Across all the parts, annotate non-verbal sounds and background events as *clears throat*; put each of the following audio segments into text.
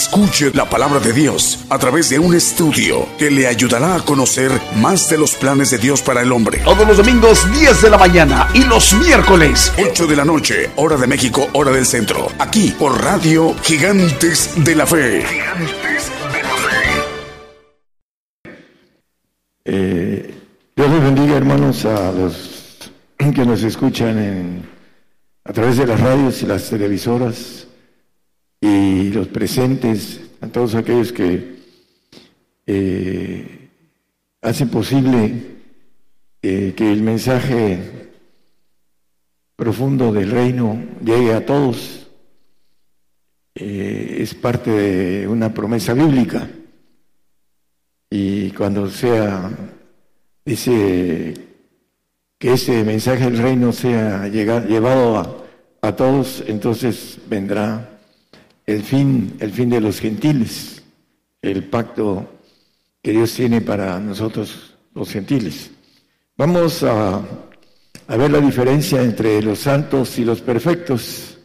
Escuche la palabra de Dios a través de un estudio que le ayudará a conocer más de los planes de Dios para el hombre. Todos los domingos 10 de la mañana y los miércoles 8 de la noche, hora de México, hora del centro. Aquí por Radio Gigantes de la Fe. Gigantes de la Fe. Eh, Dios les bendiga hermanos a los que nos escuchan a través de las radios y las televisoras y los presentes, a todos aquellos que eh, hacen posible eh, que el mensaje profundo del reino llegue a todos. Eh, es parte de una promesa bíblica. Y cuando sea, dice que ese mensaje del reino sea llevado a, a todos, entonces vendrá el fin, el fin de los gentiles, el pacto que Dios tiene para nosotros los gentiles. Vamos a, ver la diferencia entre los santos y los perfectos.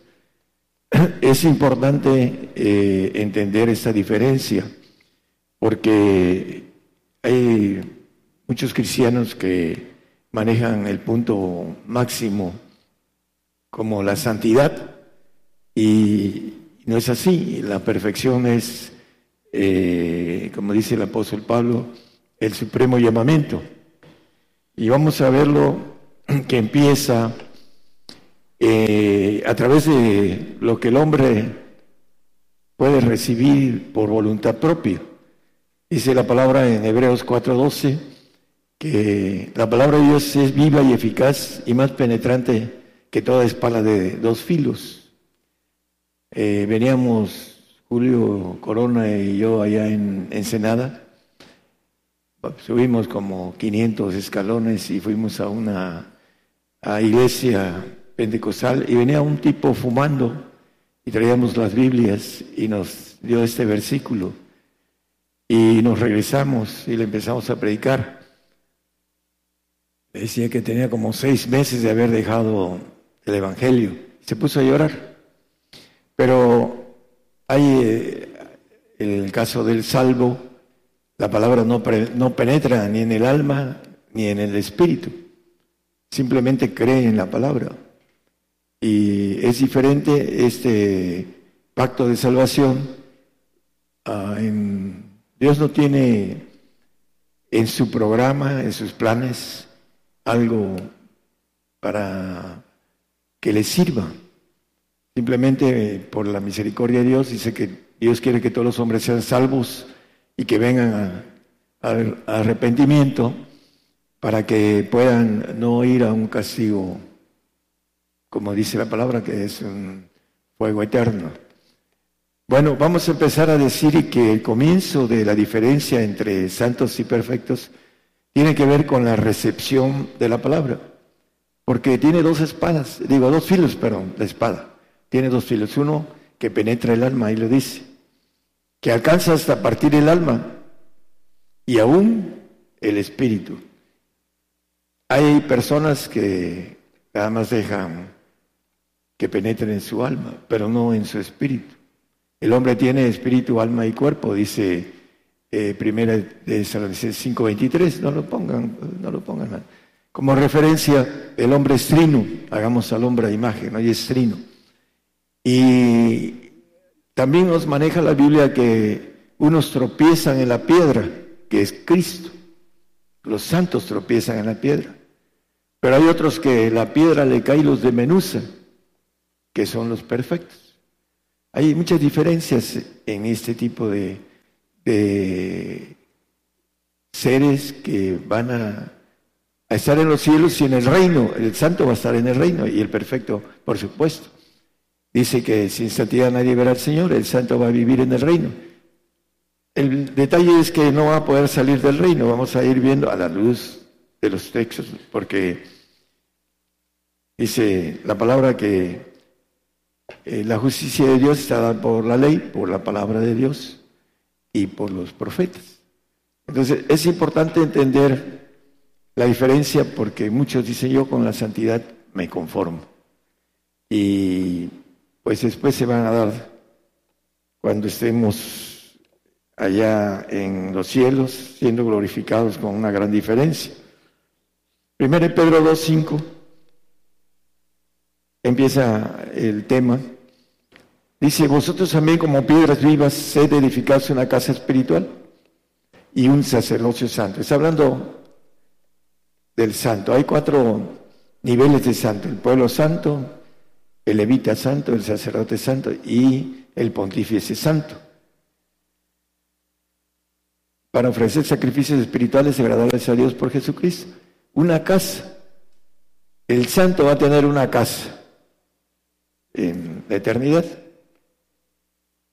*clears throat* Es importante eh, entender esta diferencia porque hay muchos cristianos que manejan el punto máximo como la santidad y no es así. La perfección es, eh, como dice el apóstol Pablo, el supremo llamamiento. Y vamos a verlo *clears throat* que empieza eh, a través de lo que el hombre puede recibir por voluntad propia. Dice la palabra en Hebreos 4:12 que la palabra de Dios es viva y eficaz y más penetrante que toda espada de dos filos eh, veníamos Julio Corona y yo allá en Ensenada. Subimos como 500 escalones y fuimos a una iglesia pentecostal y venía un tipo fumando y traíamos las Biblias y nos dio este versículo y nos regresamos y le empezamos a predicar. Decía que tenía como seis meses de haber dejado el Evangelio. Se puso a llorar. Pero hay eh, el caso del salvo, la palabra no, no penetra ni en el alma ni en el espíritu, simplemente cree en la palabra. Y es diferente este pacto de salvación. Ah, Dios no tiene en su programa, en sus planes, algo para que le sirva. Simplemente por la misericordia de Dios dice que Dios quiere que todos los hombres sean salvos y que vengan al arrepentimiento para que puedan no ir a un castigo, como dice la palabra, que es un fuego eterno. Bueno, vamos a empezar a decir que el comienzo de la diferencia entre santos y perfectos tiene que ver con la recepción de la palabra, porque tiene dos espadas, digo, dos filos, perdón, la espada tiene dos filos. Uno que penetra el alma, y lo dice, que alcanza hasta partir el alma y aún el espíritu. Hay personas que nada más dejan que penetren en su alma, pero no en su espíritu. El hombre tiene espíritu, alma y cuerpo, dice eh, primera de San 5.23, no lo pongan, no lo pongan. Como referencia, el hombre es trino, hagamos al hombre a imagen, ¿no? y es trino. Y también nos maneja la Biblia que unos tropiezan en la piedra, que es Cristo. Los santos tropiezan en la piedra. Pero hay otros que la piedra le cae los menusa, que son los perfectos. Hay muchas diferencias en este tipo de, de seres que van a estar en los cielos y en el reino. El santo va a estar en el reino y el perfecto, por supuesto. Dice que sin santidad nadie verá al Señor, el santo va a vivir en el reino. El detalle es que no va a poder salir del reino, vamos a ir viendo a la luz de los textos, porque dice la palabra que eh, la justicia de Dios está dada por la ley, por la palabra de Dios y por los profetas. Entonces es importante entender la diferencia porque muchos dicen yo con la santidad me conformo. Y pues después se van a dar cuando estemos allá en los cielos siendo glorificados con una gran diferencia. Primero Pedro 2.5 empieza el tema. Dice, vosotros también como piedras vivas, sed edificados una casa espiritual y un sacerdocio santo. Está hablando del santo. Hay cuatro niveles de santo. El pueblo santo, el levita santo, el sacerdote santo y el pontífice santo. Para ofrecer sacrificios espirituales agradables a Dios por Jesucristo. Una casa. El santo va a tener una casa en la eternidad.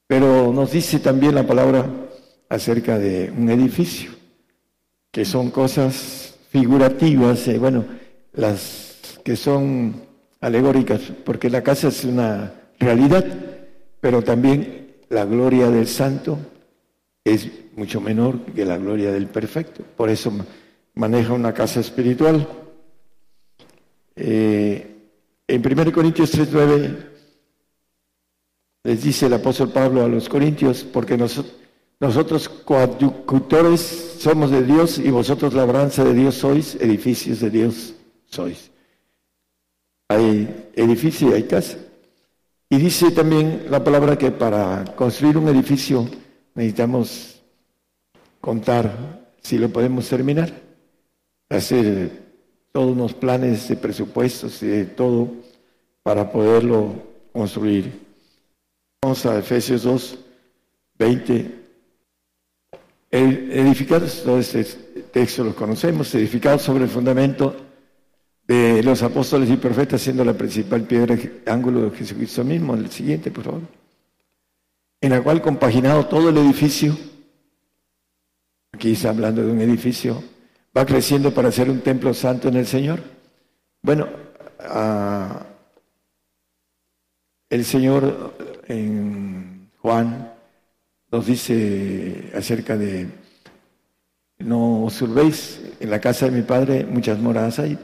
Pero nos dice también la palabra acerca de un edificio, que son cosas figurativas, eh, bueno, las que son alegóricas, porque la casa es una realidad, pero también la gloria del santo es mucho menor que la gloria del perfecto. Por eso maneja una casa espiritual. Eh, en 1 Corintios 3.9 les dice el apóstol Pablo a los Corintios, porque nosotros, nosotros coadjutores somos de Dios y vosotros labranza de Dios sois, edificios de Dios sois. Hay edificio y hay casa. Y dice también la palabra que para construir un edificio necesitamos contar si lo podemos terminar, hacer todos unos planes de presupuestos y de todo para poderlo construir. Vamos a Efesios 2, 20. Edificados, todo este texto lo conocemos, edificados sobre el fundamento de los apóstoles y profetas, siendo la principal piedra ángulo de Jesucristo mismo. El siguiente, por favor. En la cual compaginado todo el edificio, aquí está hablando de un edificio, va creciendo para ser un templo santo en el Señor. Bueno, el Señor en Juan nos dice acerca de no os en la casa de mi padre muchas moradas hay,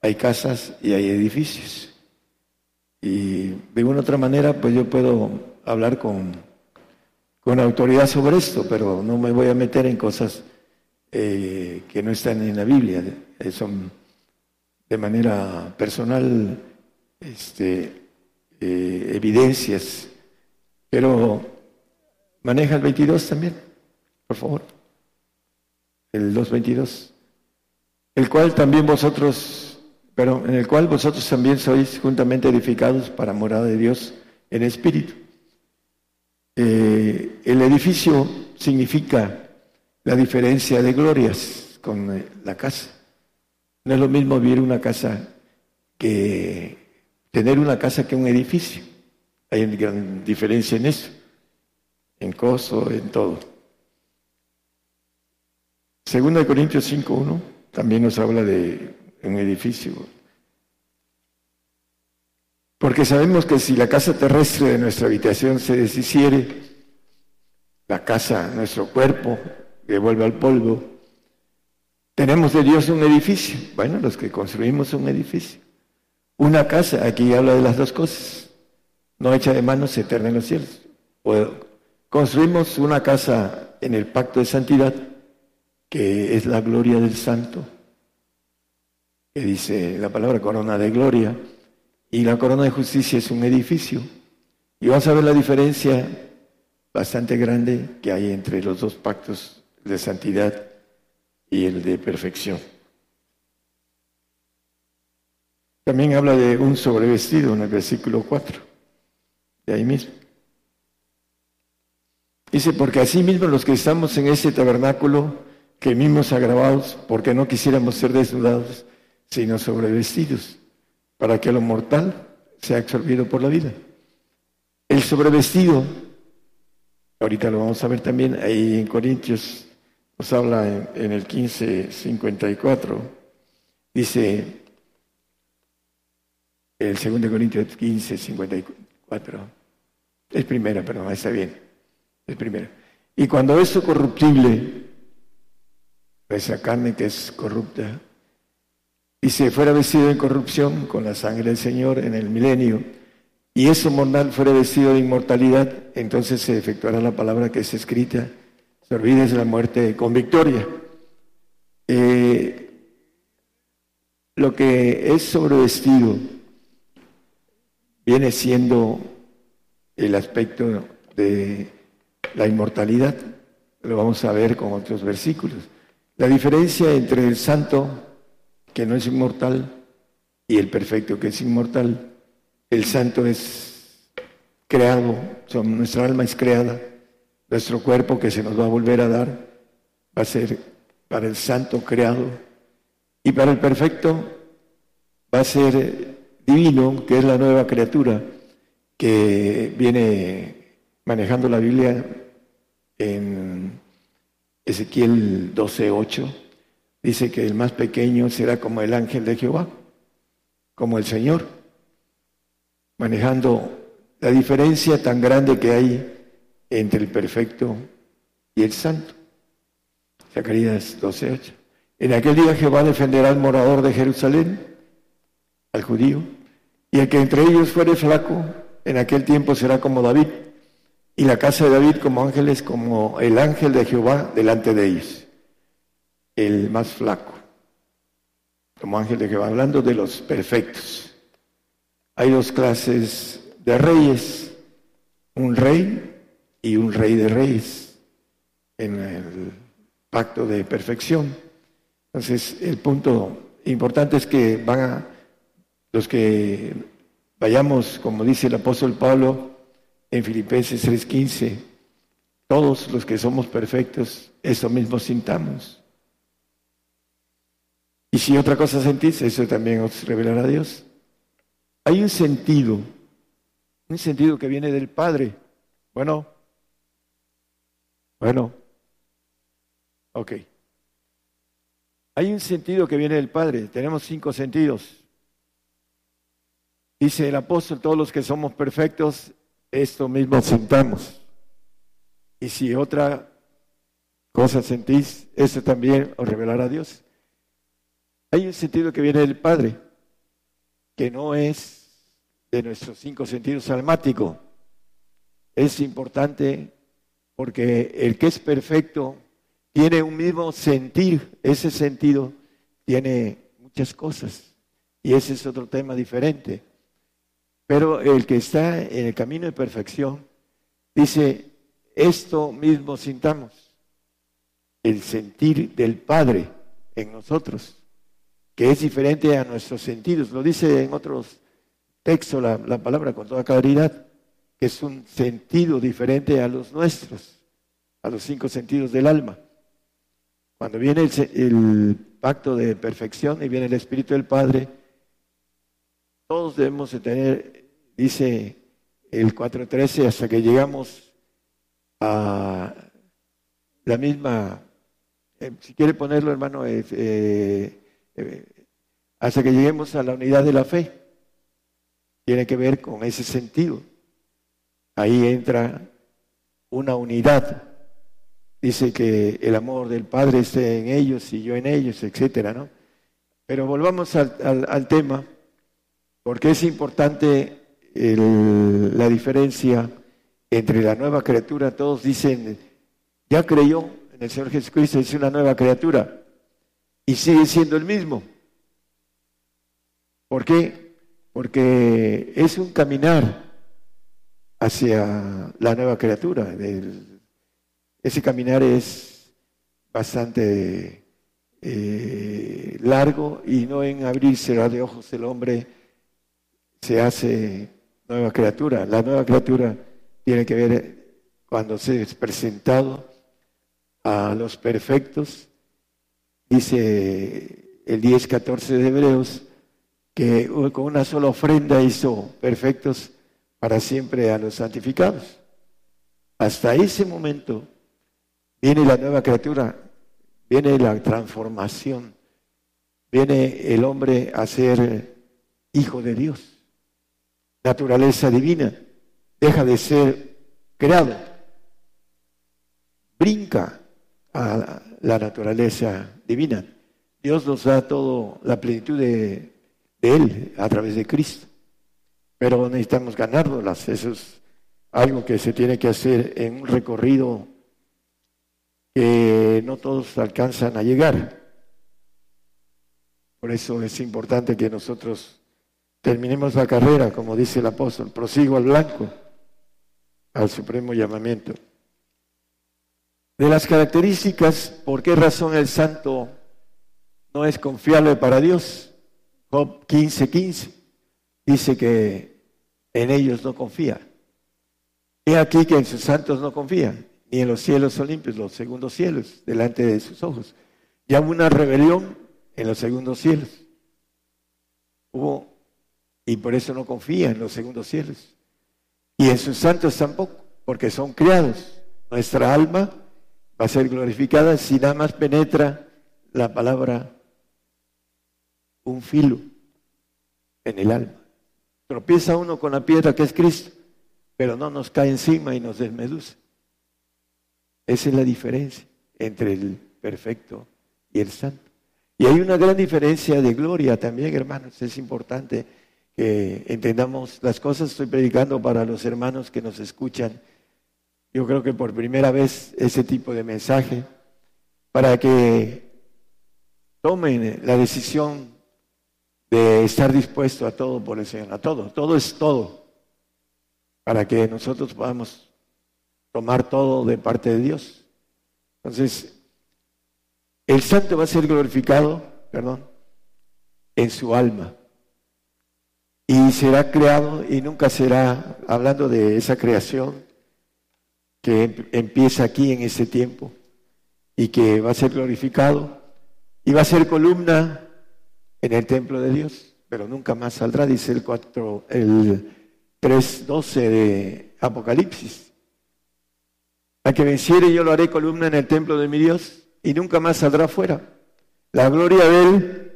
hay casas y hay edificios. Y de una otra manera, pues yo puedo hablar con, con autoridad sobre esto, pero no me voy a meter en cosas eh, que no están en la Biblia, eh, son de manera personal este, eh, evidencias pero maneja el 22 también, por favor. El 222. El cual también vosotros, pero en el cual vosotros también sois juntamente edificados para morada de Dios en espíritu. Eh, el edificio significa la diferencia de glorias con eh, la casa. No es lo mismo vivir una casa que tener una casa que un edificio. Hay una gran diferencia en eso, en costo, en todo. Segunda de Corintios 5.1 también nos habla de un edificio. Porque sabemos que si la casa terrestre de nuestra habitación se deshiciere, la casa, nuestro cuerpo, que vuelve al polvo, tenemos de Dios un edificio. Bueno, los que construimos un edificio. Una casa, aquí habla de las dos cosas no hecha de manos, eterna en los cielos. construimos una casa en el pacto de santidad, que es la gloria del santo, que dice la palabra corona de gloria, y la corona de justicia es un edificio. Y vas a ver la diferencia bastante grande que hay entre los dos pactos de santidad y el de perfección. También habla de un sobrevestido en el versículo 4 de ahí mismo. Dice, porque así mismo los que estamos en ese tabernáculo, que agravados, porque no quisiéramos ser desnudados, sino sobrevestidos, para que lo mortal sea absorbido por la vida. El sobrevestido ahorita lo vamos a ver también, ahí en Corintios nos habla en, en el 15, 54, dice, el 2 Corintios 15, 54, es primera, perdón, está bien, es primera. Y cuando eso corruptible, esa carne que es corrupta, y se fuera vestido en corrupción con la sangre del Señor en el milenio, y eso mortal fuera vestido de inmortalidad, entonces se efectuará la palabra que es escrita, se olvides la muerte con victoria. Eh, lo que es sobrevestido viene siendo el aspecto de la inmortalidad. Lo vamos a ver con otros versículos. La diferencia entre el santo, que no es inmortal, y el perfecto, que es inmortal, el santo es creado, nuestra alma es creada, nuestro cuerpo que se nos va a volver a dar va a ser para el santo creado. Y para el perfecto va a ser divino, que es la nueva criatura que viene manejando la Biblia en Ezequiel 12:8. Dice que el más pequeño será como el ángel de Jehová, como el Señor manejando la diferencia tan grande que hay entre el perfecto y el santo. Zacarías 12:8. En aquel día Jehová defenderá al morador de Jerusalén, al judío, y el que entre ellos fuere flaco, en aquel tiempo será como David, y la casa de David como ángeles, como el ángel de Jehová delante de ellos, el más flaco, como ángel de Jehová, hablando de los perfectos. Hay dos clases de reyes, un rey y un rey de reyes en el pacto de perfección. Entonces, el punto importante es que van a, los que vayamos, como dice el apóstol Pablo en Filipenses 3:15, todos los que somos perfectos, eso mismo sintamos. Y si otra cosa sentís, eso también os revelará Dios. Hay un sentido, un sentido que viene del Padre. Bueno, bueno, ok. Hay un sentido que viene del Padre. Tenemos cinco sentidos. Dice el apóstol, todos los que somos perfectos, esto mismo sentamos. Y si otra cosa sentís, eso también os revelará Dios. Hay un sentido que viene del Padre, que no es de nuestros cinco sentidos almáticos. Es importante porque el que es perfecto tiene un mismo sentir, ese sentido tiene muchas cosas y ese es otro tema diferente. Pero el que está en el camino de perfección dice, esto mismo sintamos, el sentir del Padre en nosotros, que es diferente a nuestros sentidos, lo dice en otros texto la, palabra con toda claridad, que es un sentido diferente a los nuestros, a los cinco sentidos del alma. Cuando viene el, pacto de perfección y viene el Espíritu del Padre, todos debemos de tener, dice el 4.13, hasta que llegamos a la misma, eh, si quiere ponerlo hermano, eh, hasta que lleguemos a la unidad de la fe tiene que ver con ese sentido. Ahí entra una unidad. Dice que el amor del Padre esté en ellos y yo en ellos, etcétera, ¿no? Pero volvamos al, tema, porque es importante la diferencia entre la nueva criatura. Todos dicen, ya creyó en el Señor Jesucristo, es una nueva criatura, y sigue siendo el mismo. ¿Por qué? porque es un caminar hacia la nueva criatura. Ese caminar es bastante eh, largo y no en abrirse de ojos el hombre se hace nueva criatura. La nueva criatura tiene que ver cuando se es presentado a los perfectos, dice el 10-14 de Hebreos, que con una sola ofrenda hizo perfectos para siempre a los santificados. hasta ese momento viene la nueva criatura, viene la transformación, viene el hombre a ser hijo de Dios, naturaleza divina, deja de ser creado, brinca a la naturaleza divina. Dios nos da toda la plenitud de, Él a través de Cristo. Pero necesitamos ganárnoslas. Eso es algo que se tiene que hacer en un recorrido que no todos alcanzan a llegar. Por eso es importante que nosotros terminemos la carrera, como dice el apóstol, prosigo al blanco, al supremo llamamiento. De las características, ¿por qué razón el santo no es confiable para Dios? Job 15:15 dice que en ellos no confía. He aquí que en sus santos no confía, ni en los cielos son limpios, los segundos cielos, delante de sus ojos. Ya hubo una rebelión en los segundos cielos. Hubo, y por eso no confía en los segundos cielos. Y en sus santos tampoco, porque son criados. Nuestra alma va a ser glorificada si nada más penetra la palabra un filo en el alma. Tropieza uno con la piedra que es Cristo, pero no nos cae encima y nos desmeduce. Esa es la diferencia entre el perfecto y el santo. Y hay una gran diferencia de gloria también, hermanos. Es importante que entendamos las cosas. Estoy predicando para los hermanos que nos escuchan yo creo que por primera vez ese tipo de mensaje, para que tomen la decisión de estar dispuesto a todo por el Señor, a todo, todo es todo, para que nosotros podamos tomar todo de parte de Dios. Entonces, el santo va a ser glorificado, perdón, en su alma. Y será creado y nunca será, hablando de esa creación, que empieza aquí en ese tiempo y que va a ser glorificado y va a ser columna en el templo de Dios, pero nunca más saldrá, dice el 4, el 3.12 de Apocalipsis. A que venciere yo lo haré columna en el templo de mi Dios y nunca más saldrá fuera. La gloria de Él,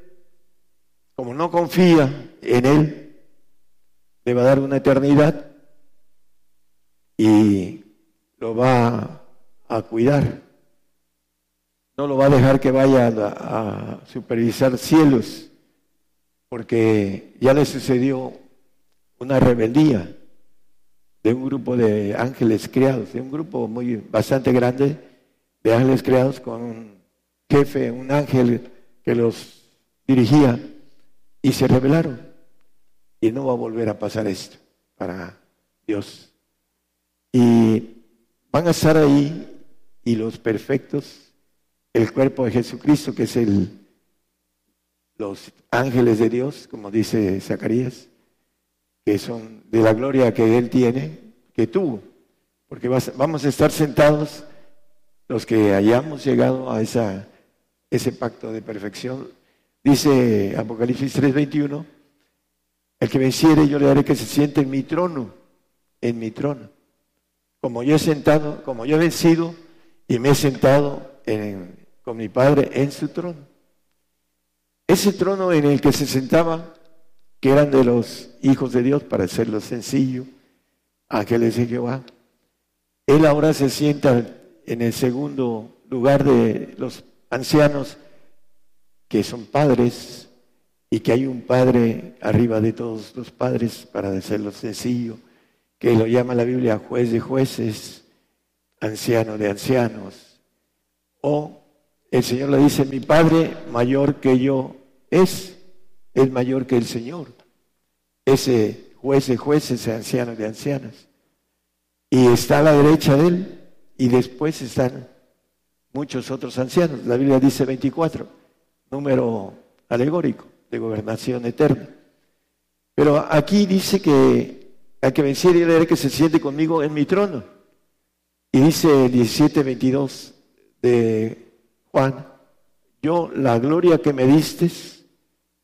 como no confía en Él, le va a dar una eternidad y lo va a cuidar. No lo va a dejar que vaya a, supervisar cielos, porque ya le sucedió una rebeldía de un grupo de ángeles creados, de un grupo muy bastante grande de ángeles creados con un jefe, un ángel que los dirigía y se rebelaron. Y no va a volver a pasar esto para Dios. Y van a estar ahí y los perfectos, el cuerpo de Jesucristo, que es el, los ángeles de Dios, como dice Zacarías, que son de la gloria que Él tiene, que tuvo, porque vamos a estar sentados los que hayamos llegado a esa, ese pacto de perfección. Dice Apocalipsis 3:21, el que venciere yo le haré que se siente en mi trono, en mi trono como yo he sentado, como yo he vencido y me he sentado con mi Padre en su trono. Ese trono en el que se sentaba, que eran de los hijos de Dios, para hacerlo sencillo, ángeles de Jehová, él ahora se sienta en el segundo lugar de los ancianos, que son padres, y que hay un padre arriba de todos los padres, para hacerlo sencillo que lo llama la Biblia juez de jueces, anciano de ancianos. O el Señor le dice, mi Padre mayor que yo es, es mayor que el Señor. Ese juez de jueces, anciano de ancianas. Y está a la derecha de él y después están muchos otros ancianos. La Biblia dice 24, número alegórico de gobernación eterna. Pero aquí dice que al que venciera y que se siente conmigo en mi trono. Y dice el 17, de Juan, yo la gloria que me diste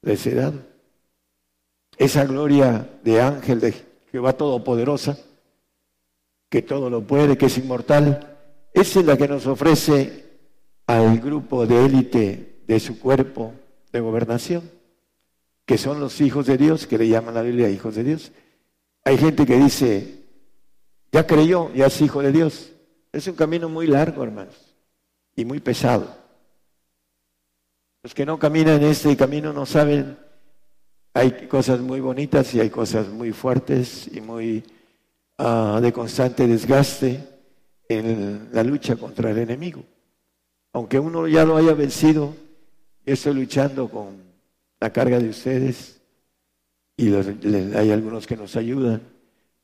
les he dado. Esa gloria de ángel de Jehová Todopoderosa, que todo lo puede, que es inmortal. Esa es la que nos ofrece al grupo de élite de su cuerpo de gobernación, que son los hijos de Dios, que le llaman la Biblia hijos de Dios. Hay gente que dice, ya creyó, ya es hijo de Dios. Es un camino muy largo, hermanos, y muy pesado. Los que no caminan este camino no saben, hay cosas muy bonitas y hay cosas muy fuertes y muy ah, de constante desgaste en la lucha contra el enemigo. Aunque uno ya lo haya vencido, yo estoy luchando con la carga de ustedes y hay algunos que nos ayudan,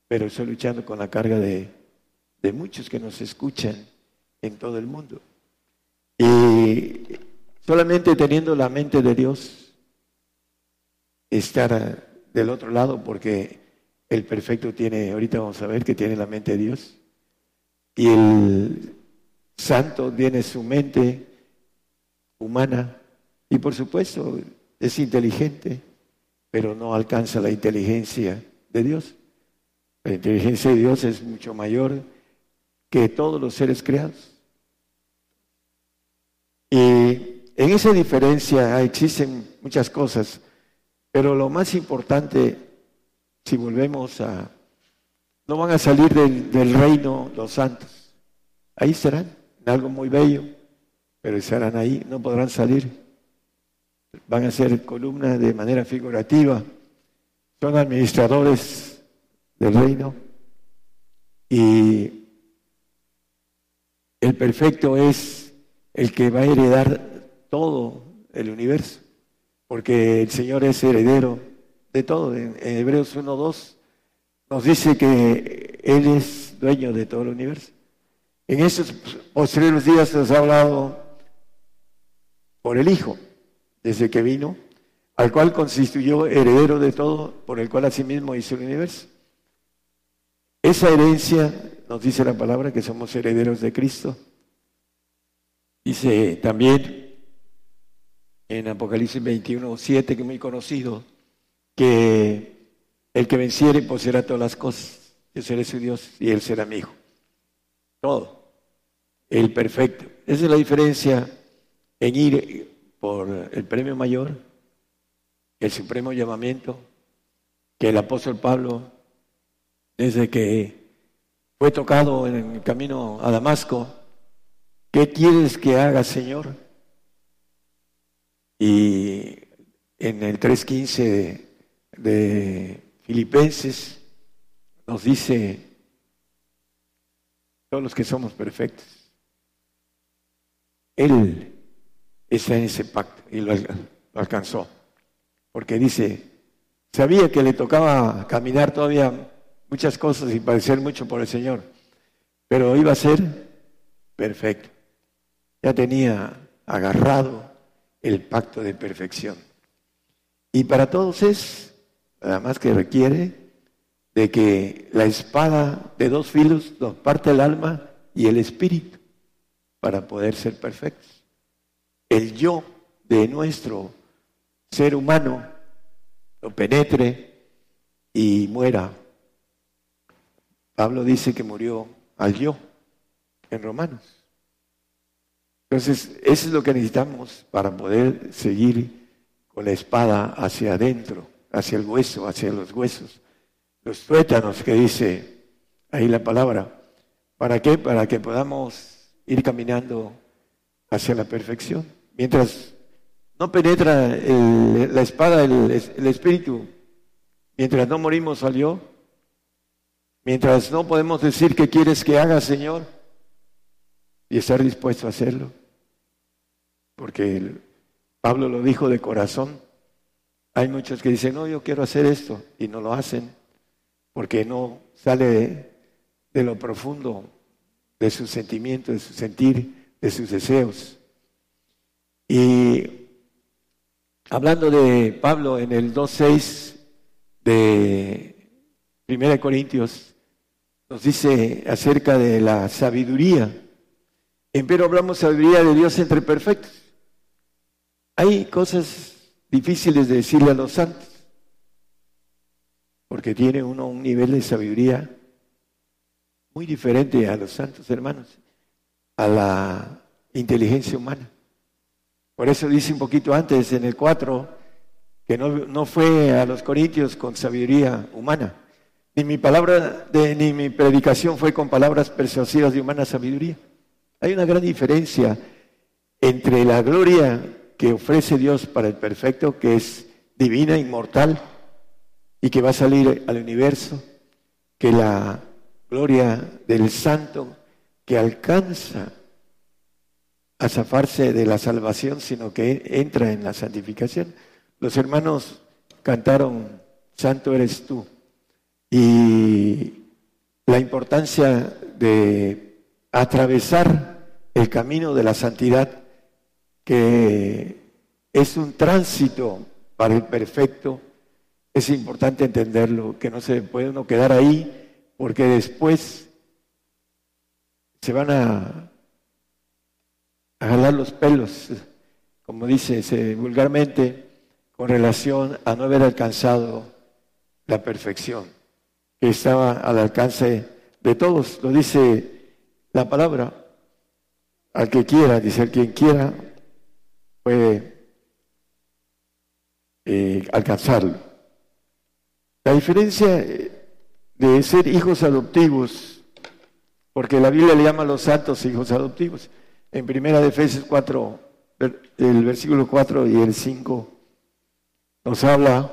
pero estoy luchando con la carga de, de muchos que nos escuchan en todo el mundo. Y solamente teniendo la mente de Dios, estar del otro lado, porque el perfecto tiene, ahorita vamos a ver que tiene la mente de Dios, y el santo tiene su mente humana y por supuesto es inteligente, pero no alcanza la inteligencia de Dios. La inteligencia de Dios es mucho mayor que todos los seres creados. Y en esa diferencia existen muchas cosas, pero lo más importante, si volvemos a... No van a salir del, del reino los santos. Ahí serán, en algo muy bello, pero estarán ahí, no podrán salir van a ser columnas de manera figurativa, son administradores del reino y el perfecto es el que va a heredar todo el universo, porque el Señor es heredero de todo. En, Hebreos 1.2 nos dice que Él es dueño de todo el universo. En esos posteriores días nos ha hablado por el Hijo desde que vino, al cual constituyó heredero de todo, por el cual asimismo hizo el universo. Esa herencia, nos dice la palabra, que somos herederos de Cristo. Dice también en Apocalipsis 21, 7, que es muy conocido, que el que venciere poseerá todas las cosas. Yo seré su Dios y él será mi hijo. Todo. El perfecto. Esa es la diferencia en ir por el premio mayor, el supremo llamamiento que el apóstol Pablo, desde que fue tocado en el camino a Damasco, ¿qué quieres que haga, Señor? Y en el 3.15 de, Filipenses nos dice, todos los que somos perfectos, Él está en ese pacto y lo, alcanzó. Porque dice, sabía que le tocaba caminar todavía muchas cosas y padecer mucho por el Señor, pero iba a ser perfecto. Ya tenía agarrado el pacto de perfección. Y para todos es, nada más que requiere de que la espada de dos filos nos parte el alma y el espíritu para poder ser perfectos el yo de nuestro ser humano lo penetre y muera. Pablo dice que murió al yo en Romanos. Entonces, eso es lo que necesitamos para poder seguir con la espada hacia adentro, hacia el hueso, hacia los huesos. Los tuétanos que dice ahí la palabra. ¿Para qué? Para que podamos ir caminando hacia la perfección. Mientras no penetra la espada el, el espíritu, mientras no morimos salió, mientras no podemos decir que quieres que haga, Señor, y estar dispuesto a hacerlo. Porque Pablo lo dijo de corazón. Hay muchos que dicen, no, yo quiero hacer esto, y no lo hacen, porque no sale de lo profundo de sus sentimientos, de su sentir, de sus deseos. Y hablando de Pablo en el 2.6 de 1 Corintios, nos dice acerca de la sabiduría. Pero hablamos sabiduría de Dios entre perfectos. Hay cosas difíciles de decirle a los santos, porque tiene uno un nivel de sabiduría muy diferente a los santos hermanos, a la inteligencia humana. Por eso dice un poquito antes, en el 4, que no, no fue a los corintios con sabiduría humana, ni mi palabra, de, ni mi predicación fue con palabras persuasivas de humana sabiduría. Hay una gran diferencia entre la gloria que ofrece Dios para el perfecto, que es divina, inmortal, y que va a salir al universo, que la gloria del santo que alcanza a zafarse de la salvación, sino que entra en la santificación. Los hermanos cantaron, Santo eres tú. Y la importancia de atravesar el camino de la santidad, que es un tránsito para el perfecto, es importante entenderlo, que no se puede uno quedar ahí, porque después se van a, a jalar los pelos, como dice vulgarmente, con relación a no haber alcanzado la perfección que estaba al alcance de todos. Lo dice la palabra. Al que quiera, dice el quien quiera, puede eh, alcanzarlo. La diferencia de ser hijos adoptivos, porque la Biblia le llama a los santos hijos adoptivos. En primera de Efesios 4, el versículo 4 y el 5 nos habla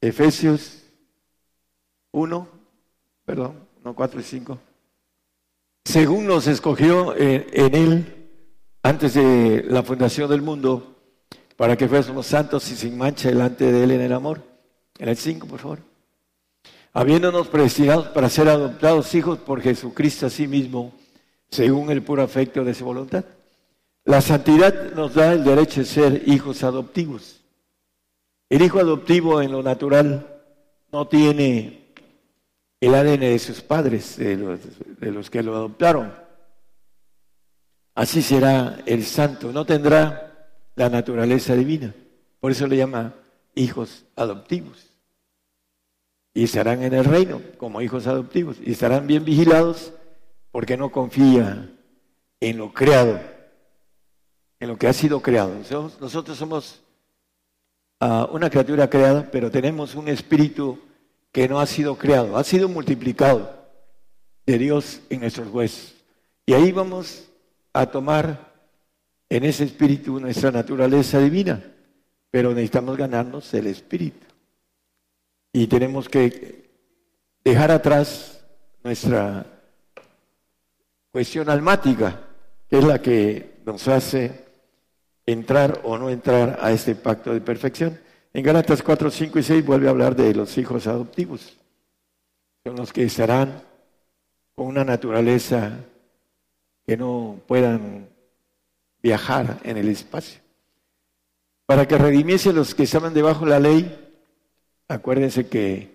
Efesios 1, perdón, no 4 y 5. Según nos escogió en, en Él antes de la fundación del mundo, para que fuésemos santos y sin mancha delante de Él en el amor. En el 5, por favor. Habiéndonos predestinados para ser adoptados hijos por Jesucristo a sí mismo, según el puro afecto de su voluntad. La santidad nos da el derecho de ser hijos adoptivos. El hijo adoptivo en lo natural no tiene el ADN de sus padres, de los, que lo adoptaron. Así será el santo, no tendrá la naturaleza divina. Por eso le llama hijos adoptivos. Y estarán en el reino como hijos adoptivos. Y estarán bien vigilados porque no confía en lo creado, en lo que ha sido creado. Nosotros somos ah, una criatura creada, pero tenemos un espíritu que no ha sido creado, ha sido multiplicado de Dios en nuestros huesos. Y ahí vamos a tomar en ese espíritu nuestra naturaleza divina, pero necesitamos ganarnos el espíritu. Y tenemos que dejar atrás nuestra cuestión almática, que es la que nos hace entrar o no entrar a este pacto de perfección. En Gálatas 4, 5 y 6 vuelve a hablar de los hijos adoptivos. Son los que estarán con una naturaleza que no puedan viajar en el espacio. Para que redimiese los que estaban debajo de la ley, acuérdense que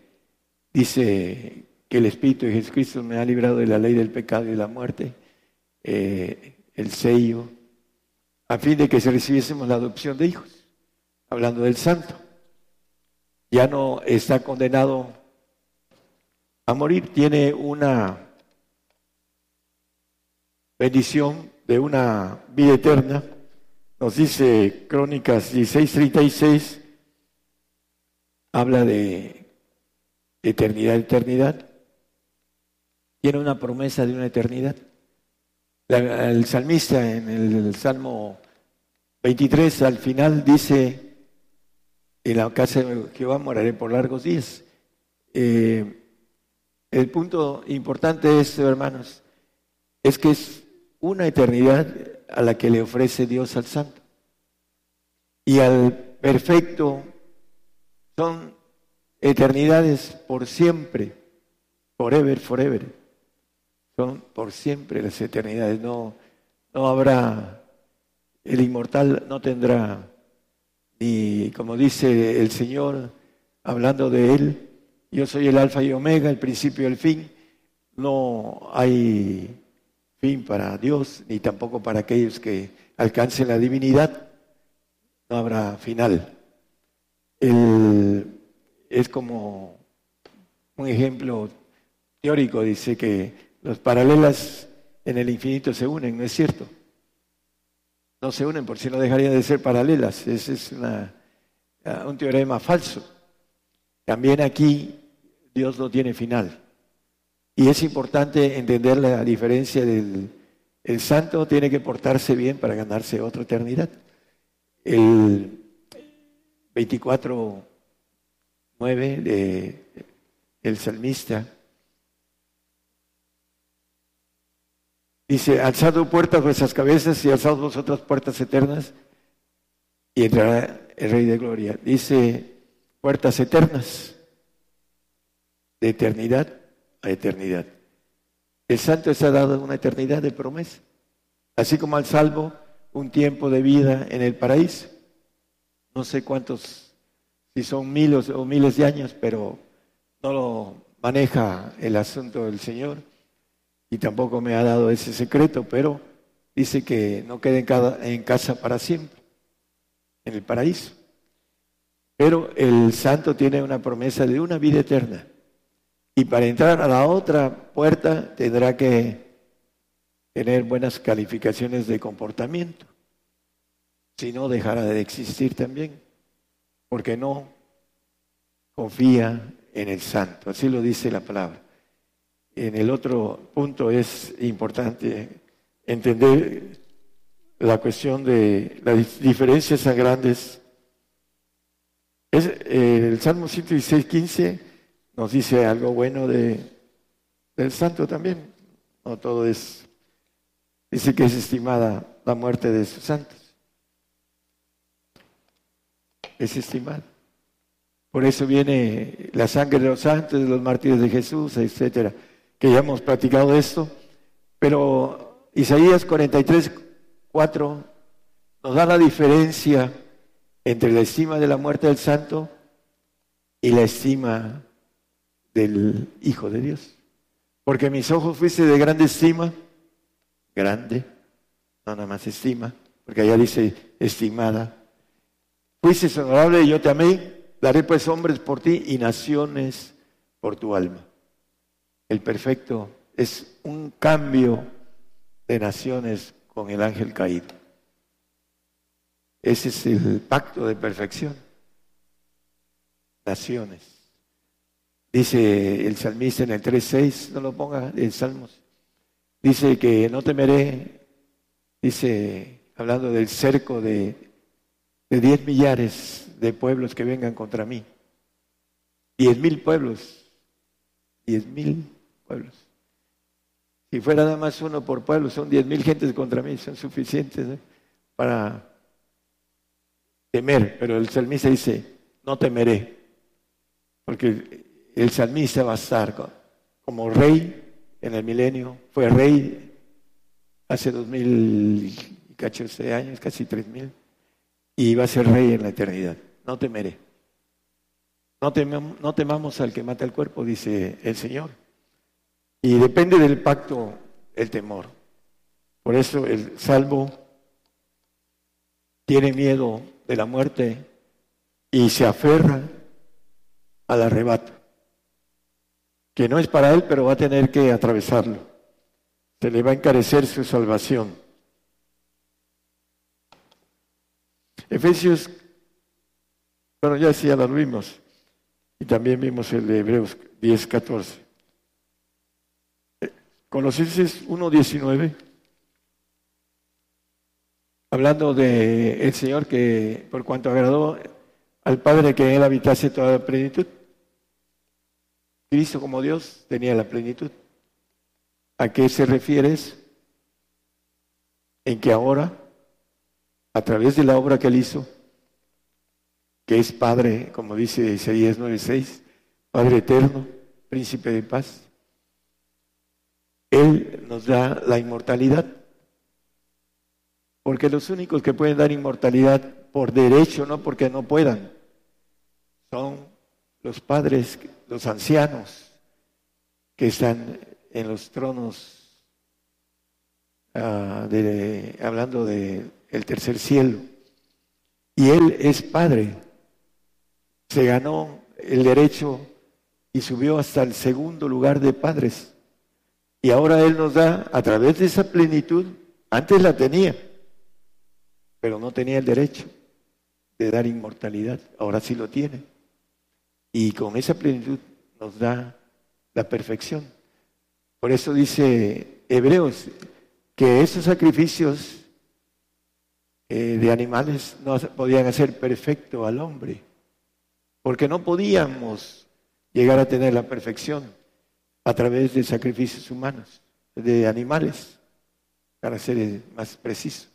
dice que el Espíritu de Jesucristo me ha librado de la ley del pecado y de la muerte, eh, el sello, a fin de que se recibiésemos la adopción de hijos, hablando del santo ya no está condenado a morir, tiene una bendición de una vida eterna. Nos dice Crónicas 16:36, habla de eternidad, eternidad. Tiene una promesa de una eternidad. el salmista en el Salmo 23 al final dice, en la casa de Jehová moraré por largos días. Eh, el punto importante es, hermanos, es que es una eternidad a la que le ofrece Dios al santo. Y al perfecto son eternidades por siempre, forever, forever. Son por siempre las eternidades. No, no habrá, el inmortal no tendrá y como dice el Señor, hablando de Él, yo soy el alfa y omega, el principio y el fin. No hay fin para Dios, ni tampoco para aquellos que alcancen la divinidad. No habrá final. es como un ejemplo teórico dice que los paralelas en el infinito se unen, ¿no es cierto? No se unen por si no dejarían de ser paralelas. Ese es un teorema falso. También aquí Dios no tiene final. Y es importante entender la diferencia del el santo tiene que portarse bien para ganarse otra eternidad. El 24.9 de el salmista dice, alzado puertas vuestras cabezas y alzado vosotras puertas eternas y entrará el Rey de Gloria. Dice, puertas eternas, de eternidad a eternidad. El santo está dado una eternidad de promesa, así como al salvo un tiempo de vida en el paraíso. No sé cuántos, si son miles o miles de años, pero no lo maneja el asunto del Señor y tampoco me ha dado ese secreto, pero dice que no quede en casa para siempre, en el paraíso. Pero el santo tiene una promesa de una vida eterna. Y para entrar a la otra puerta tendrá que tener buenas calificaciones de comportamiento. Si no, dejará de existir también, porque no confía en el santo. Así lo dice la palabra. En el otro punto es importante entender la cuestión de las diferencias tan grandes. Es, eh, el Salmo 116, 15 nos dice algo bueno de, del santo también. No todo es, dice que es estimada la muerte de sus santos. Es estimada. Por eso viene la sangre de los santos, de los mártires de Jesús, etcétera, que ya hemos platicado esto. Pero Isaías 43, 4 nos da la diferencia entre la estima de la muerte del santo y la estima del Hijo de Dios. Porque mis ojos fuiste de grande estima, grande, no nada más estima, porque allá dice estimada. Fuiste honorable y yo te amé, daré pues hombres por ti y naciones por tu alma. El perfecto es un cambio de naciones con el ángel caído. Ese es el pacto de perfección. Naciones. Dice el salmista en el 3.6, no lo ponga en Salmos. Dice que no temeré, dice, hablando del cerco de, de 10 millares de pueblos que vengan contra mí. Diez mil pueblos, diez mil pueblos. Si fuera nada más uno por pueblo, son diez mil gentes contra mí, son suficientes ¿eh? para temer. Pero el salmista dice, no temeré, porque el salmista va a estar como rey en el milenio, fue rey hace dos mil y catorce años, casi tres mil, y va a ser rey en la eternidad. No temeré. No, no temamos al que mata el cuerpo, dice el Señor. Y depende del pacto el temor. Por eso el salvo tiene miedo de la muerte y se aferra al arrebato que no es para él, pero va a tener que atravesarlo. Se le va a encarecer su salvación. Efesios, bueno, ya sí, ya lo vimos. Y también vimos el de Hebreos 10, 14. Colosenses 1, 19. Hablando de el Señor que por cuanto agradó al Padre que él habitase toda la plenitud Cristo como Dios tenía la plenitud. ¿A qué se refiere En que ahora, a través de la obra que él hizo, que es Padre, como dice Isaías 9:6, Padre eterno, príncipe de paz, Él nos da la inmortalidad. Porque los únicos que pueden dar inmortalidad por derecho, no porque no puedan, son los padres, los ancianos que están en los tronos, ah, hablando del el tercer cielo. Y Él es Padre. Se ganó el derecho y subió hasta el segundo lugar de padres. Y ahora Él nos da, a través de esa plenitud, antes la tenía, pero no tenía el derecho de dar inmortalidad, ahora sí lo tiene. Y con esa plenitud nos da la perfección. Por eso dice Hebreos que esos sacrificios eh, de animales no podían hacer perfecto al hombre, porque no podíamos llegar a tener la perfección a través de sacrificios humanos, de animales, para ser más preciso.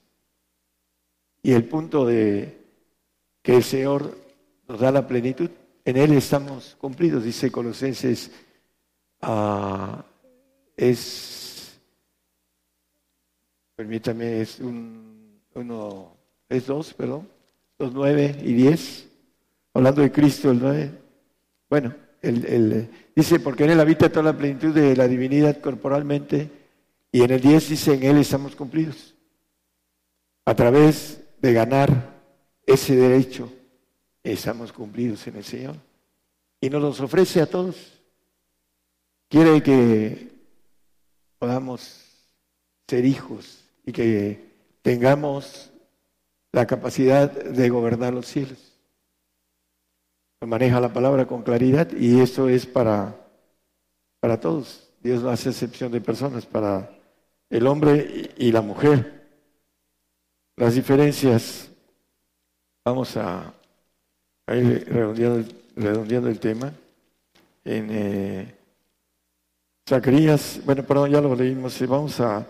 Y el punto de que el Señor nos da la plenitud, en Él estamos cumplidos, dice Colosenses, ah, es, permítame, es un, uno, es dos, perdón, dos, nueve y diez, hablando de Cristo, el nueve. Bueno, el, dice, porque en Él habita toda la plenitud de la divinidad corporalmente, y en el 10 dice, en Él estamos cumplidos. A través de ganar ese derecho, estamos cumplidos en el Señor. Y nos los ofrece a todos. Quiere que podamos ser hijos y que tengamos la capacidad de gobernar los cielos maneja la palabra con claridad y eso es para, para todos. Dios no hace excepción de personas, para el hombre y, la mujer. Las diferencias, vamos a, ir redondeando, el tema. En eh, Zacarías, bueno, perdón, ya lo leímos, vamos a,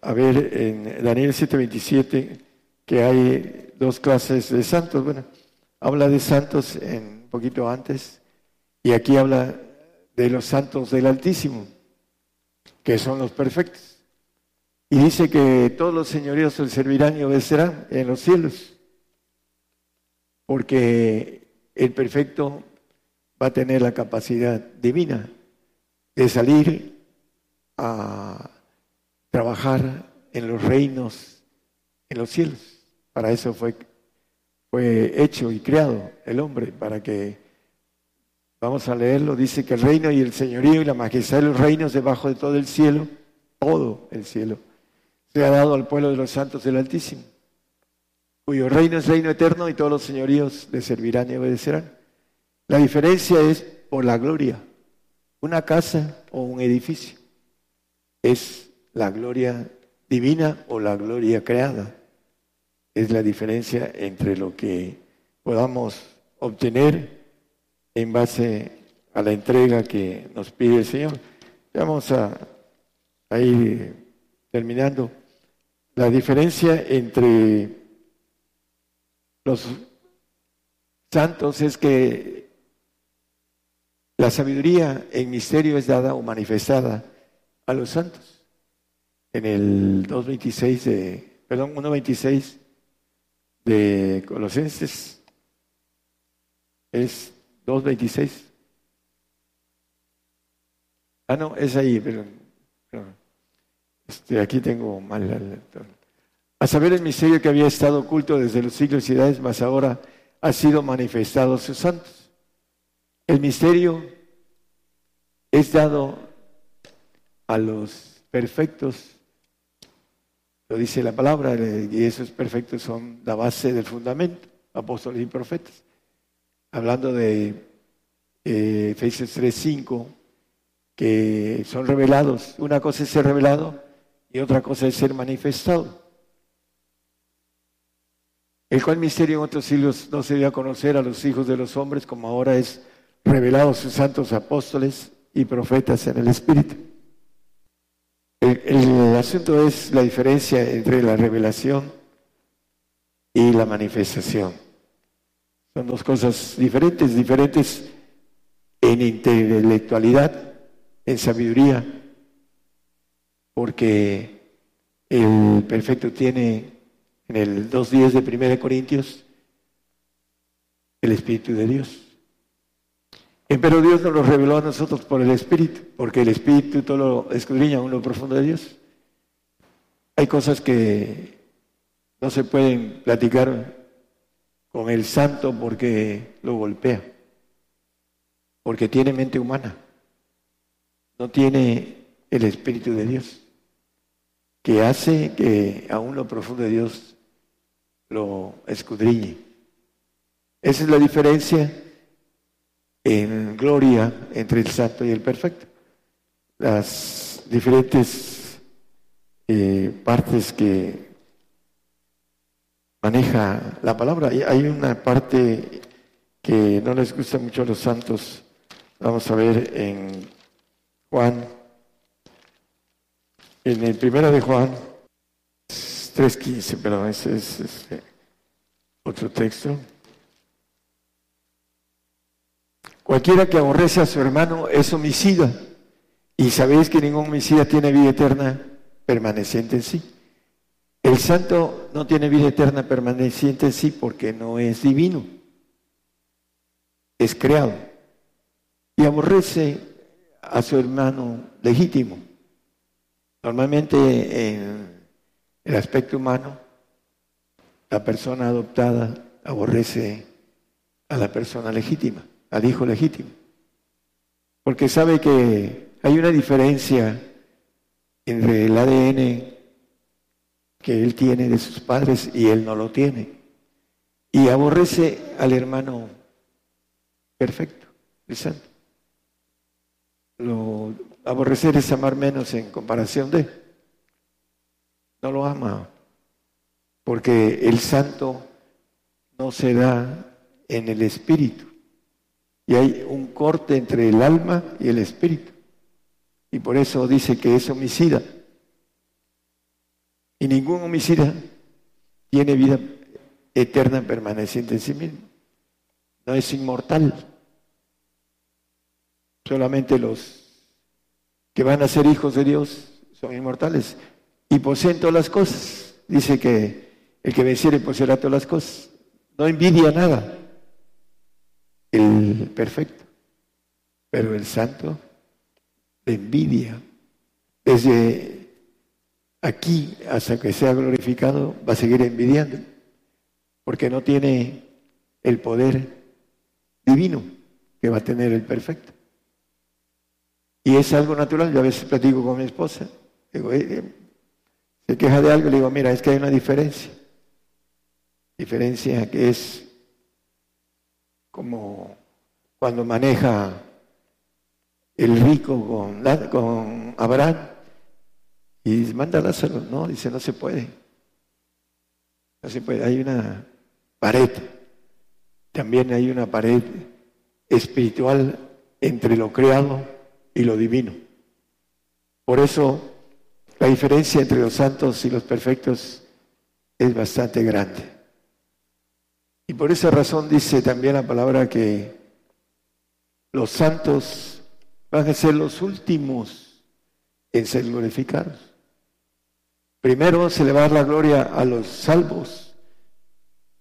a ver en Daniel 7:27 que hay dos clases de santos. Bueno, habla de santos en, un poquito antes y aquí habla de los santos del Altísimo, que son los perfectos. Y dice que todos los señoríos le servirán y obedecerán en los cielos, porque el perfecto va a tener la capacidad divina de salir a trabajar en los reinos, en los cielos. Para eso fue fue hecho y creado el hombre para que, vamos a leerlo, dice que el reino y el señorío y la majestad de los reinos debajo de todo el cielo, todo el cielo, se ha dado al pueblo de los santos del Altísimo, cuyo reino es reino eterno y todos los señoríos le servirán y obedecerán. La diferencia es por la gloria, una casa o un edificio, es la gloria divina o la gloria creada es la diferencia entre lo que podamos obtener en base a la entrega que nos pide el Señor. Vamos a, ir terminando. La diferencia entre los santos es que la sabiduría en misterio es dada o manifestada a los santos. En el 2.26 de, perdón, 1.26 de Colosenses es 2.26. Ah, no, es ahí, pero, este, aquí tengo mal. A saber el misterio que había estado oculto desde los siglos y edades, mas ahora ha sido manifestado a sus santos. El misterio es dado a los perfectos lo dice la palabra, y esos perfectos son la base del fundamento, apóstoles y profetas. Hablando de eh, Efesios 3:5, que son revelados. Una cosa es ser revelado y otra cosa es ser manifestado. El cual misterio en otros siglos no se dio a conocer a los hijos de los hombres, como ahora es revelado a sus santos apóstoles y profetas en el Espíritu. El, asunto es la diferencia entre la revelación y la manifestación. Son dos cosas diferentes, diferentes en intelectualidad, en sabiduría, porque el perfecto tiene en el 2.10 de 1 Corintios el Espíritu de Dios. Pero Dios nos lo reveló a nosotros por el Espíritu, porque el Espíritu todo lo escudriña en lo profundo de Dios. Hay cosas que no se pueden platicar con el santo porque lo golpea, porque tiene mente humana, no tiene el Espíritu de Dios, que hace que aún lo profundo de Dios lo escudriñe. Esa es la diferencia en gloria entre el santo y el perfecto. Las diferentes eh, partes que maneja la palabra. Hay una parte que no les gusta mucho a los santos. Vamos a ver en Juan, en el primero de Juan 3.15, perdón, ese es otro texto. Cualquiera que aborrece a su hermano es homicida. Y sabéis que ningún homicida tiene vida eterna permaneciente en sí. El santo no tiene vida eterna permaneciente en sí porque no es divino. Es creado. Y aborrece a su hermano legítimo. Normalmente en el aspecto humano, la persona adoptada aborrece a la persona legítima al hijo legítimo. Porque sabe que hay una diferencia entre el ADN que él tiene de sus padres y él no lo tiene. Y aborrece al hermano perfecto, el santo. Lo, aborrecer es amar menos en comparación de. No lo ama, porque el santo no se da en el espíritu, y hay un corte entre el alma y el espíritu. Y por eso dice que es homicida. Y ningún homicida tiene vida eterna permaneciente en sí mismo. No es inmortal. Solamente los que van a ser hijos de Dios son inmortales y poseen todas las cosas. Dice que el que venciere poseerá todas las cosas. No envidia nada el perfecto, pero el santo de envidia. Desde aquí hasta que sea glorificado va a seguir envidiando, porque no tiene el poder divino que va a tener el perfecto. Y es algo natural, yo a veces platico con mi esposa, digo, eh, eh, se queja de algo, le digo, mira, es que hay una diferencia, diferencia que es como cuando maneja el rico con, con Abraham y manda a Lázaro, no, dice, no se puede. No se puede, hay una pared, también hay una pared espiritual entre lo creado y lo divino. Por eso la diferencia entre los santos y los perfectos es bastante grande. Y por esa razón dice también la palabra que los santos van a ser los últimos en ser glorificados. Primero se le va a dar la gloria a los salvos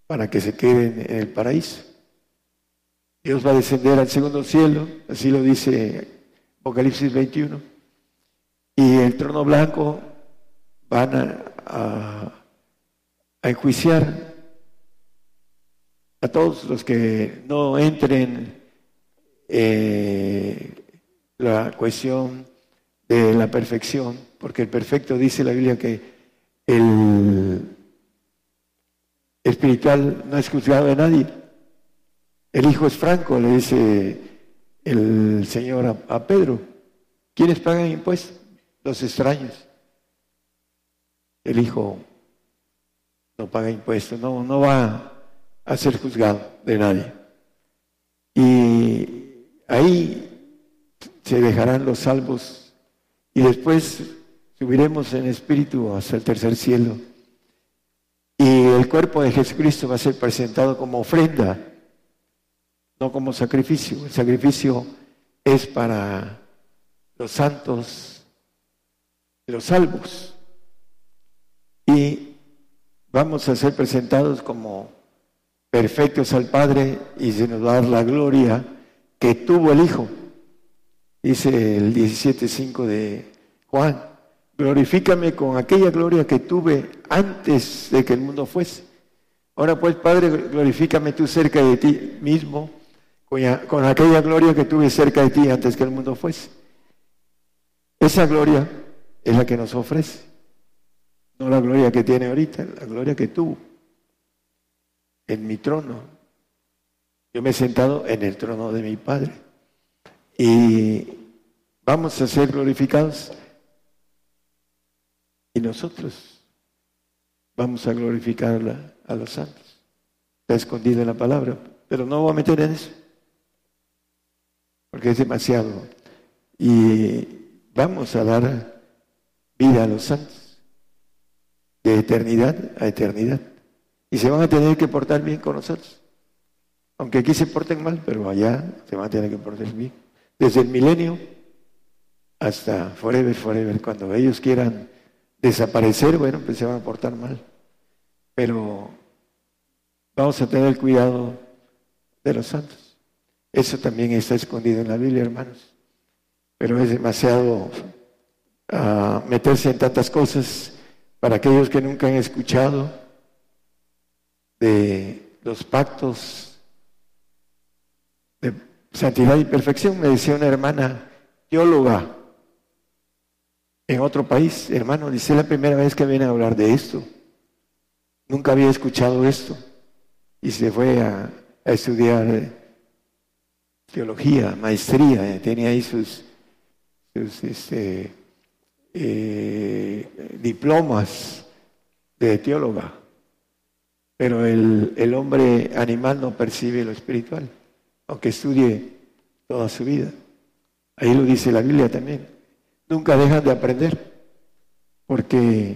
para que se queden en el paraíso. Dios va a descender al segundo cielo, así lo dice Apocalipsis 21. Y el trono blanco van a, a, a enjuiciar a todos los que no entren eh, la cuestión de la perfección, porque el perfecto dice la Biblia que el espiritual no es juzgado de nadie. El hijo es franco, le dice el Señor a, a Pedro. ¿Quiénes pagan impuestos? Los extraños. El hijo no paga impuestos, no, no va a ser juzgado de nadie. Y ahí se dejarán los salvos y después subiremos en espíritu hasta el tercer cielo. Y el cuerpo de Jesucristo va a ser presentado como ofrenda, no como sacrificio. El sacrificio es para los santos, los salvos. Y vamos a ser presentados como perfectos al Padre y se nos dar la gloria que tuvo el Hijo. Dice el 17.5 de Juan, glorifícame con aquella gloria que tuve antes de que el mundo fuese. Ahora pues, Padre, glorifícame tú cerca de ti mismo con aquella gloria que tuve cerca de ti antes que el mundo fuese. Esa gloria es la que nos ofrece, no la gloria que tiene ahorita, la gloria que tuvo en mi trono. Yo me he sentado en el trono de mi Padre y vamos a ser glorificados y nosotros vamos a glorificar a los santos. Está escondida en la palabra, pero no voy a meter en eso porque es demasiado. Y vamos a dar vida a los santos, de eternidad a eternidad. Y se van a tener que portar bien con nosotros. Aunque aquí se porten mal, pero allá se van a tener que portar bien. Desde el milenio hasta forever, forever. Cuando ellos quieran desaparecer, bueno, pues se van a portar mal. Pero vamos a tener cuidado de los santos. Eso también está escondido en la Biblia, hermanos. Pero es demasiado ah, meterse en tantas cosas para aquellos que nunca han escuchado de los pactos de santidad y perfección. Me decía una hermana teóloga en otro país, hermano, dice la primera vez que viene a hablar de esto. Nunca había escuchado esto. Y se fue a, estudiar teología, maestría, eh, tenía ahí sus, este, eh, diplomas de teóloga. Pero el, el hombre animal no percibe lo espiritual, aunque estudie toda su vida. Ahí lo dice la Biblia también. Nunca dejan de aprender, porque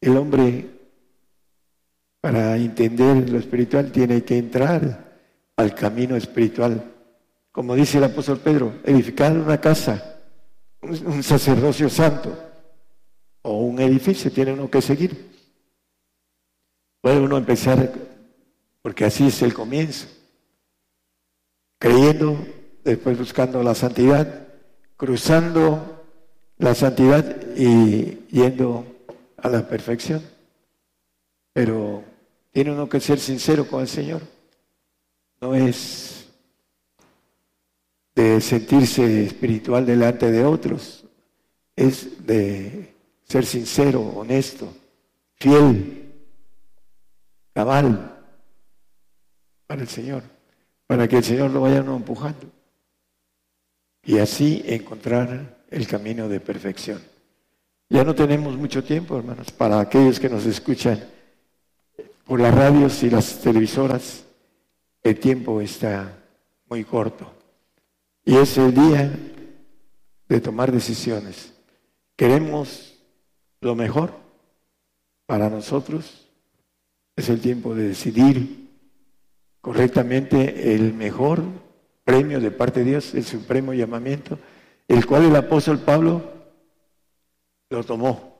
el hombre, para entender lo espiritual, tiene que entrar al camino espiritual. Como dice el apóstol Pedro, edificar una casa, un sacerdocio santo o un edificio, tiene uno que seguir. Puede uno empezar, porque así es el comienzo, creyendo, después buscando la santidad, cruzando la santidad y yendo a la perfección. Pero tiene uno que ser sincero con el Señor. No es de sentirse espiritual delante de otros, es de ser sincero, honesto, fiel, cabal para el Señor, para que el Señor lo vaya empujando y así encontrar el camino de perfección. Ya no tenemos mucho tiempo, hermanos, para aquellos que nos escuchan por las radios y las televisoras el tiempo está muy corto. Y es el día de tomar decisiones. Queremos lo mejor para nosotros. Es el tiempo de decidir correctamente el mejor premio de parte de Dios, el supremo llamamiento, el cual el apóstol Pablo lo tomó.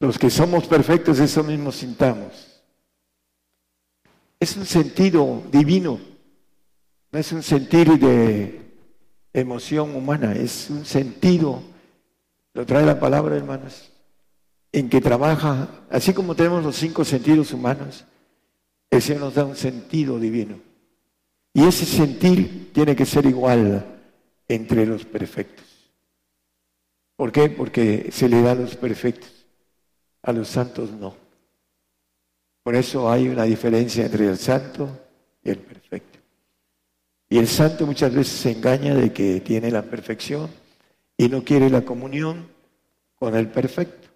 Los que somos perfectos, eso mismo sintamos. Es un sentido divino, no es un sentir de emoción humana, es un sentido, lo trae la palabra, hermanos, en que trabaja, así como tenemos los cinco sentidos humanos, el Señor nos da un sentido divino. Y ese sentir tiene que ser igual entre los perfectos. ¿Por qué? Porque se le da a los perfectos, a los santos no. Por eso hay una diferencia entre el santo y el perfecto. Y el santo muchas veces se engaña de que tiene la perfección y no quiere la comunión con el perfecto.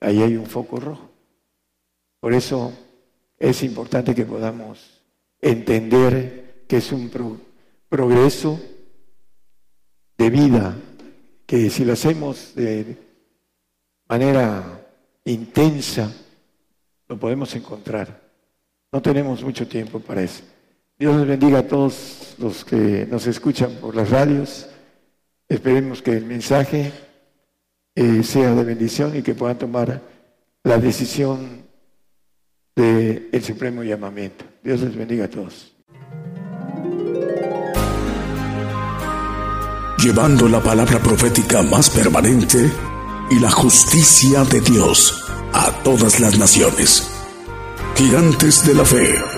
Ahí hay un foco rojo. Por eso es importante que podamos entender que es un progreso de vida, que si lo hacemos de manera intensa, lo podemos encontrar. No tenemos mucho tiempo para eso. Dios les bendiga a todos los que nos escuchan por las radios. Esperemos que el mensaje eh, sea de bendición y que puedan tomar la decisión del el supremo llamamiento. Dios les bendiga a todos. Llevando la palabra profética más permanente y la justicia de Dios a todas las naciones. Gigantes de la Fe.